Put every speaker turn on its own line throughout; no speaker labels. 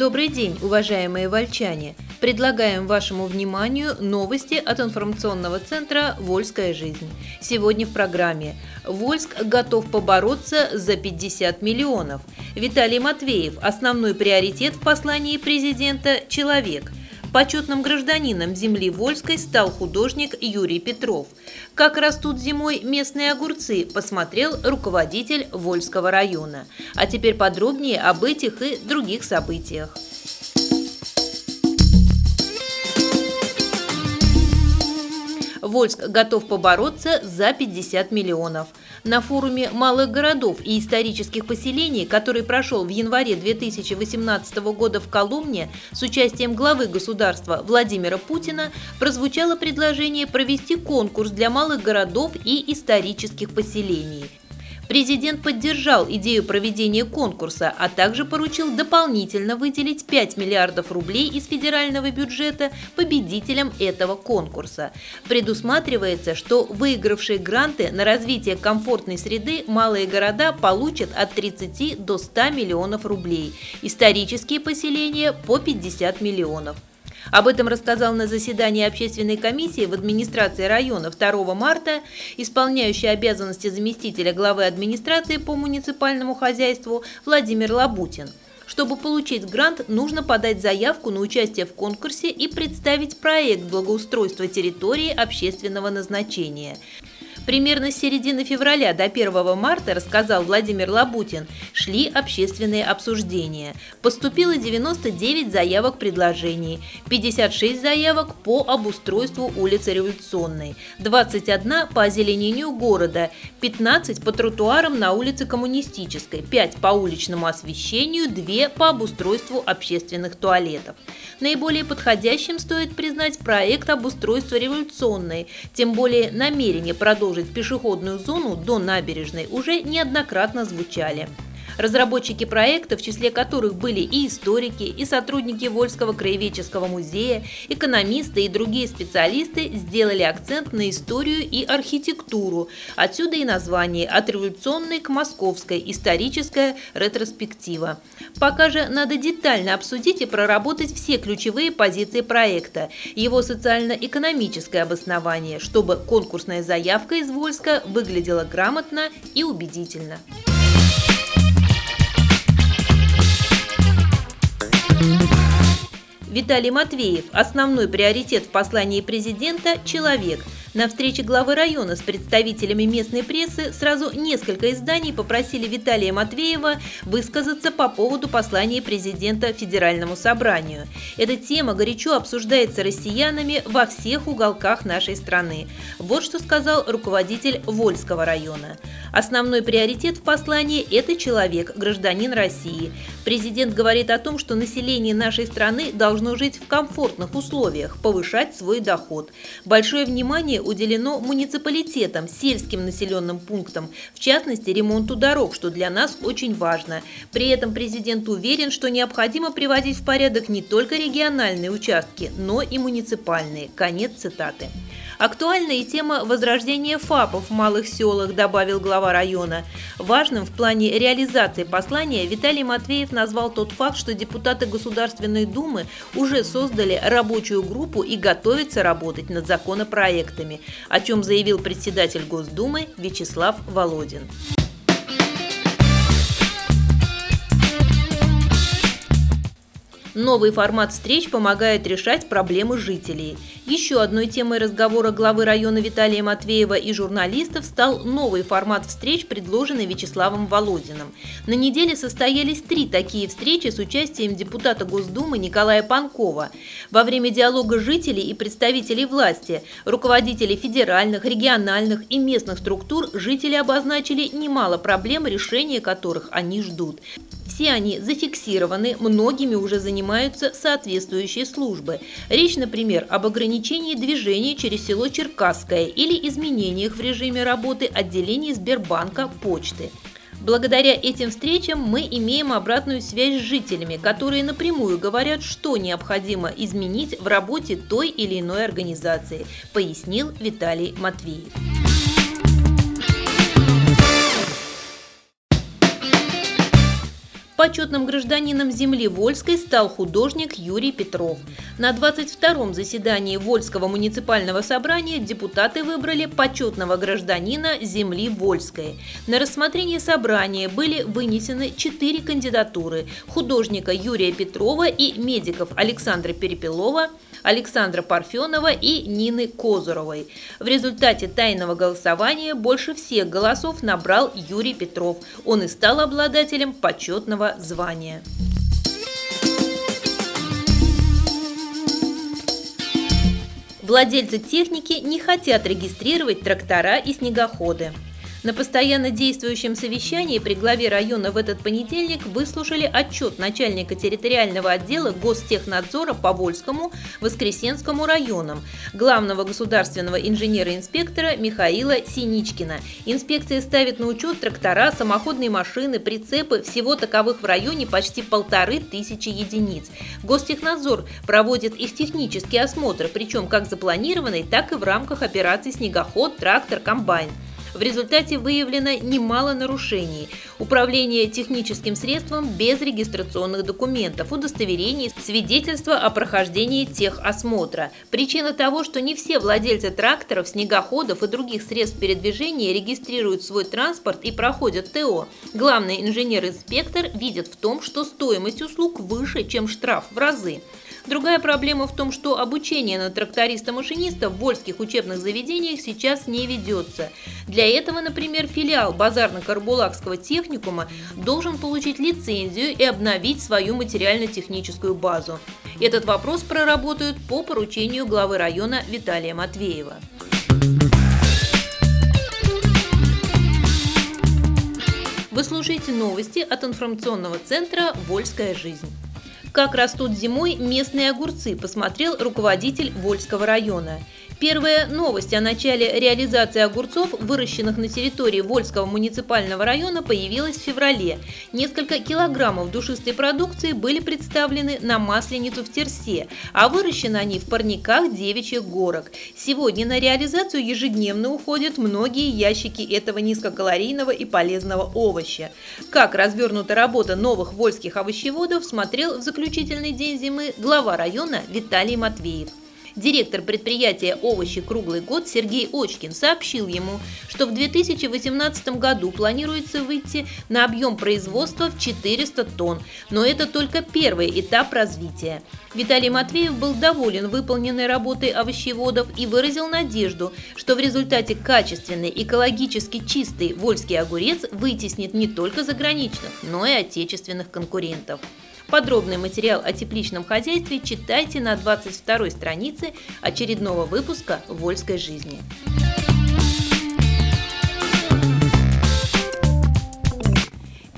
Добрый день, уважаемые вольчане! Предлагаем вашему вниманию новости от информационного центра «Вольская жизнь». Сегодня в программе «Вольск готов побороться за 50 миллионов». Виталий Матвеев. Основной приоритет в послании президента – человек – Почетным гражданином земли Вольской стал художник Юрий Петров. Как растут зимой местные огурцы, посмотрел руководитель Вольского района. А теперь подробнее об этих и других событиях. Вольск готов побороться за 50 миллионов. На форуме малых городов и исторических поселений, который прошел в январе 2018 года в Коломне с участием главы государства Владимира Путина, прозвучало предложение провести конкурс для малых городов и исторических поселений – Президент поддержал идею проведения конкурса, а также поручил дополнительно выделить 5 миллиардов рублей из федерального бюджета победителям этого конкурса. Предусматривается, что выигравшие гранты на развитие комфортной среды малые города получат от 30 до 100 миллионов рублей, исторические поселения по 50 миллионов. Об этом рассказал на заседании общественной комиссии в администрации района 2 марта исполняющий обязанности заместителя главы администрации по муниципальному хозяйству Владимир Лабутин. Чтобы получить грант, нужно подать заявку на участие в конкурсе и представить проект благоустройства территории общественного назначения. Примерно с середины февраля до 1 марта, рассказал Владимир Лабутин, шли общественные обсуждения. Поступило 99 заявок предложений, 56 заявок по обустройству улицы Революционной, 21 по озеленению города, 15 по тротуарам на улице Коммунистической, 5 по уличному освещению, 2 по обустройству общественных туалетов. Наиболее подходящим стоит признать проект обустройства Революционной, тем более намерение продолжить пешеходную зону до набережной уже неоднократно звучали. Разработчики проекта, в числе которых были и историки, и сотрудники Вольского краеведческого музея, экономисты и другие специалисты, сделали акцент на историю и архитектуру. Отсюда и название «От революционной к московской. Историческая ретроспектива». Пока же надо детально обсудить и проработать все ключевые позиции проекта, его социально-экономическое обоснование, чтобы конкурсная заявка из Вольска выглядела грамотно и убедительно. Виталий Матвеев. Основной приоритет в послании президента – человек – на встрече главы района с представителями местной прессы сразу несколько изданий попросили Виталия Матвеева высказаться по поводу послания президента Федеральному собранию. Эта тема горячо обсуждается россиянами во всех уголках нашей страны. Вот что сказал руководитель Вольского района. Основной приоритет в послании – это человек, гражданин России. Президент говорит о том, что население нашей страны должно жить в комфортных условиях, повышать свой доход. Большое внимание уделено муниципалитетам, сельским населенным пунктам, в частности ремонту дорог, что для нас очень важно. При этом президент уверен, что необходимо приводить в порядок не только региональные участки, но и муниципальные. Конец цитаты. Актуальна и тема возрождения ФАПов в малых селах, добавил глава района. Важным в плане реализации послания Виталий Матвеев назвал тот факт, что депутаты Государственной Думы уже создали рабочую группу и готовятся работать над законопроектами, о чем заявил председатель Госдумы Вячеслав Володин. Новый формат встреч помогает решать проблемы жителей. Еще одной темой разговора главы района Виталия Матвеева и журналистов стал новый формат встреч, предложенный Вячеславом Володиным. На неделе состоялись три такие встречи с участием депутата Госдумы Николая Панкова. Во время диалога жителей и представителей власти, руководителей федеральных, региональных и местных структур жители обозначили немало проблем, решения которых они ждут. Все они зафиксированы, многими уже занимаются соответствующие службы. Речь, например, об ограничении движения через село Черкасское или изменениях в режиме работы отделений Сбербанка почты. Благодаря этим встречам мы имеем обратную связь с жителями, которые напрямую говорят, что необходимо изменить в работе той или иной организации, пояснил Виталий Матвеев. Почетным гражданином земли Вольской стал художник Юрий Петров. На 22-м заседании Вольского муниципального собрания депутаты выбрали почетного гражданина земли Вольской. На рассмотрение собрания были вынесены четыре кандидатуры – художника Юрия Петрова и медиков Александра Перепелова – Александра Парфенова и Нины Козуровой. В результате тайного голосования больше всех голосов набрал Юрий Петров. Он и стал обладателем почетного звания. Владельцы техники не хотят регистрировать трактора и снегоходы. На постоянно действующем совещании при главе района в этот понедельник выслушали отчет начальника территориального отдела Гостехнадзора по Вольскому, Воскресенскому районам, главного государственного инженера-инспектора Михаила Синичкина. Инспекция ставит на учет трактора, самоходные машины, прицепы, всего таковых в районе почти полторы тысячи единиц. Гостехнадзор проводит их технический осмотр, причем как запланированный, так и в рамках операций «Снегоход», «Трактор», «Комбайн». В результате выявлено немало нарушений. Управление техническим средством без регистрационных документов, удостоверений, свидетельства о прохождении техосмотра. Причина того, что не все владельцы тракторов, снегоходов и других средств передвижения регистрируют свой транспорт и проходят ТО. Главный инженер-инспектор видит в том, что стоимость услуг выше, чем штраф в разы. Другая проблема в том, что обучение на тракториста-машиниста в вольских учебных заведениях сейчас не ведется. Для этого, например, филиал базарно-карбулакского техникума должен получить лицензию и обновить свою материально-техническую базу. Этот вопрос проработают по поручению главы района Виталия Матвеева. Вы слушаете новости от информационного центра «Вольская жизнь». Как растут зимой местные огурцы, посмотрел руководитель Вольского района. Первая новость о начале реализации огурцов, выращенных на территории Вольского муниципального района, появилась в феврале. Несколько килограммов душистой продукции были представлены на Масленицу в Терсе, а выращены они в парниках девичьих горок. Сегодня на реализацию ежедневно уходят многие ящики этого низкокалорийного и полезного овоща. Как развернута работа новых вольских овощеводов, смотрел в заключительный день зимы глава района Виталий Матвеев. Директор предприятия «Овощи круглый год» Сергей Очкин сообщил ему, что в 2018 году планируется выйти на объем производства в 400 тонн, но это только первый этап развития. Виталий Матвеев был доволен выполненной работой овощеводов и выразил надежду, что в результате качественный, экологически чистый вольский огурец вытеснит не только заграничных, но и отечественных конкурентов. Подробный материал о тепличном хозяйстве читайте на 22 странице очередного выпуска «Вольской жизни».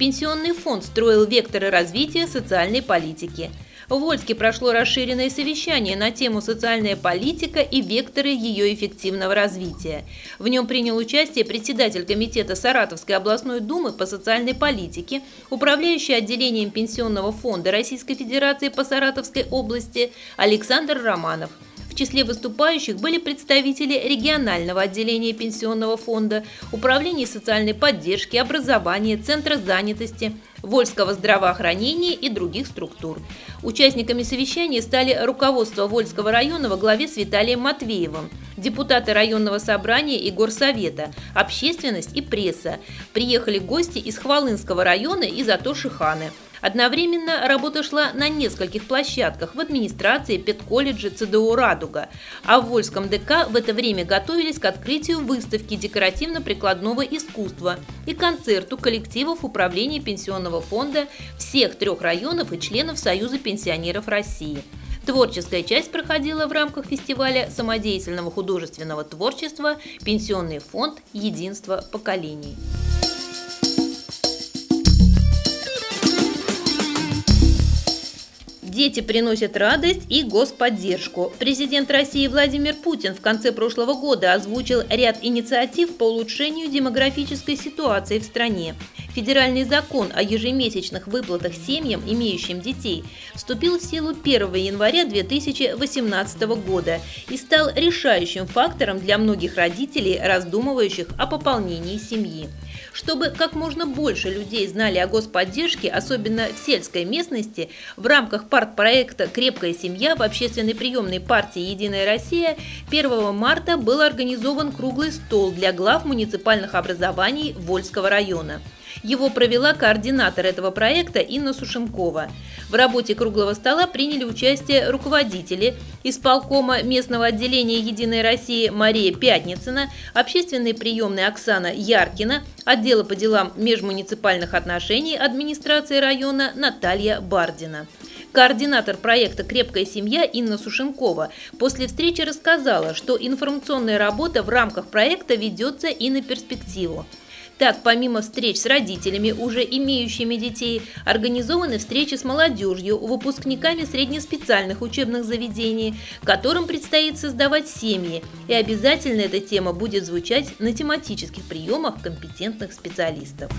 Пенсионный фонд строил векторы развития социальной политики – в Вольске прошло расширенное совещание на тему «Социальная политика и векторы ее эффективного развития». В нем принял участие председатель Комитета Саратовской областной думы по социальной политике, управляющий отделением Пенсионного фонда Российской Федерации по Саратовской области Александр Романов – в числе выступающих были представители регионального отделения Пенсионного фонда, Управления социальной поддержки, образования, Центра занятости, Вольского здравоохранения и других структур. Участниками совещания стали руководство Вольского района во главе с Виталием Матвеевым, депутаты районного собрания и горсовета, общественность и пресса. Приехали гости из Хвалынского района и Зато-Шиханы – Одновременно работа шла на нескольких площадках в администрации, педколледже, ЦДУ «Радуга». А в Вольском ДК в это время готовились к открытию выставки декоративно-прикладного искусства и концерту коллективов управления пенсионного фонда всех трех районов и членов Союза пенсионеров России. Творческая часть проходила в рамках фестиваля самодеятельного художественного творчества «Пенсионный фонд. Единство поколений». Дети приносят радость и господдержку. Президент России Владимир Путин в конце прошлого года озвучил ряд инициатив по улучшению демографической ситуации в стране. Федеральный закон о ежемесячных выплатах семьям, имеющим детей, вступил в силу 1 января 2018 года и стал решающим фактором для многих родителей, раздумывающих о пополнении семьи. Чтобы как можно больше людей знали о господдержке, особенно в сельской местности, в рамках партпроекта «Крепкая семья» в общественной приемной партии «Единая Россия» 1 марта был организован круглый стол для глав муниципальных образований Вольского района. Его провела координатор этого проекта Инна Сушенкова. В работе круглого стола приняли участие руководители исполкома местного отделения «Единой России» Мария Пятницына, общественной приемной Оксана Яркина, отдела по делам межмуниципальных отношений администрации района Наталья Бардина. Координатор проекта «Крепкая семья» Инна Сушенкова после встречи рассказала, что информационная работа в рамках проекта ведется и на перспективу. Так, помимо встреч с родителями, уже имеющими детей, организованы встречи с молодежью, выпускниками среднеспециальных учебных заведений, которым предстоит создавать семьи, и обязательно эта тема будет звучать на тематических приемах компетентных специалистов.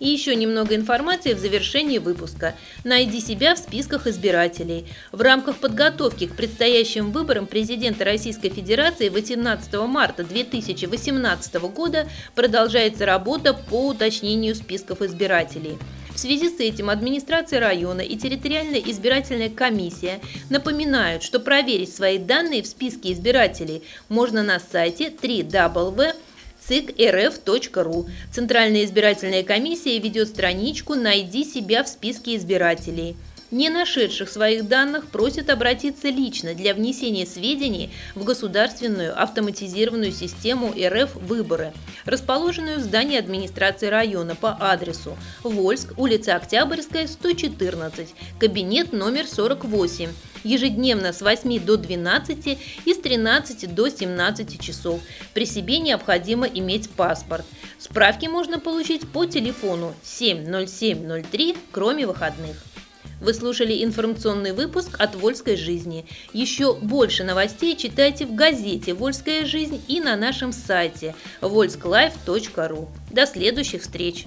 И еще немного информации в завершении выпуска. Найди себя в списках избирателей. В рамках подготовки к предстоящим выборам президента Российской Федерации 18 марта 2018 года продолжается работа по уточнению списков избирателей. В связи с этим администрация района и территориальная избирательная комиссия напоминают, что проверить свои данные в списке избирателей можно на сайте ЦИК.РФ.ру. Центральная избирательная комиссия ведет страничку «Найди себя в списке избирателей». Не нашедших своих данных просят обратиться лично для внесения сведений в государственную автоматизированную систему РФ «Выборы», расположенную в здании администрации района по адресу Вольск, улица Октябрьская, 114, кабинет номер 48, ежедневно с 8 до 12 и с 13 до 17 часов. При себе необходимо иметь паспорт. Справки можно получить по телефону 70703, кроме выходных. Вы слушали информационный выпуск от «Вольской жизни». Еще больше новостей читайте в газете «Вольская жизнь» и на нашем сайте volsklife.ru. До следующих встреч!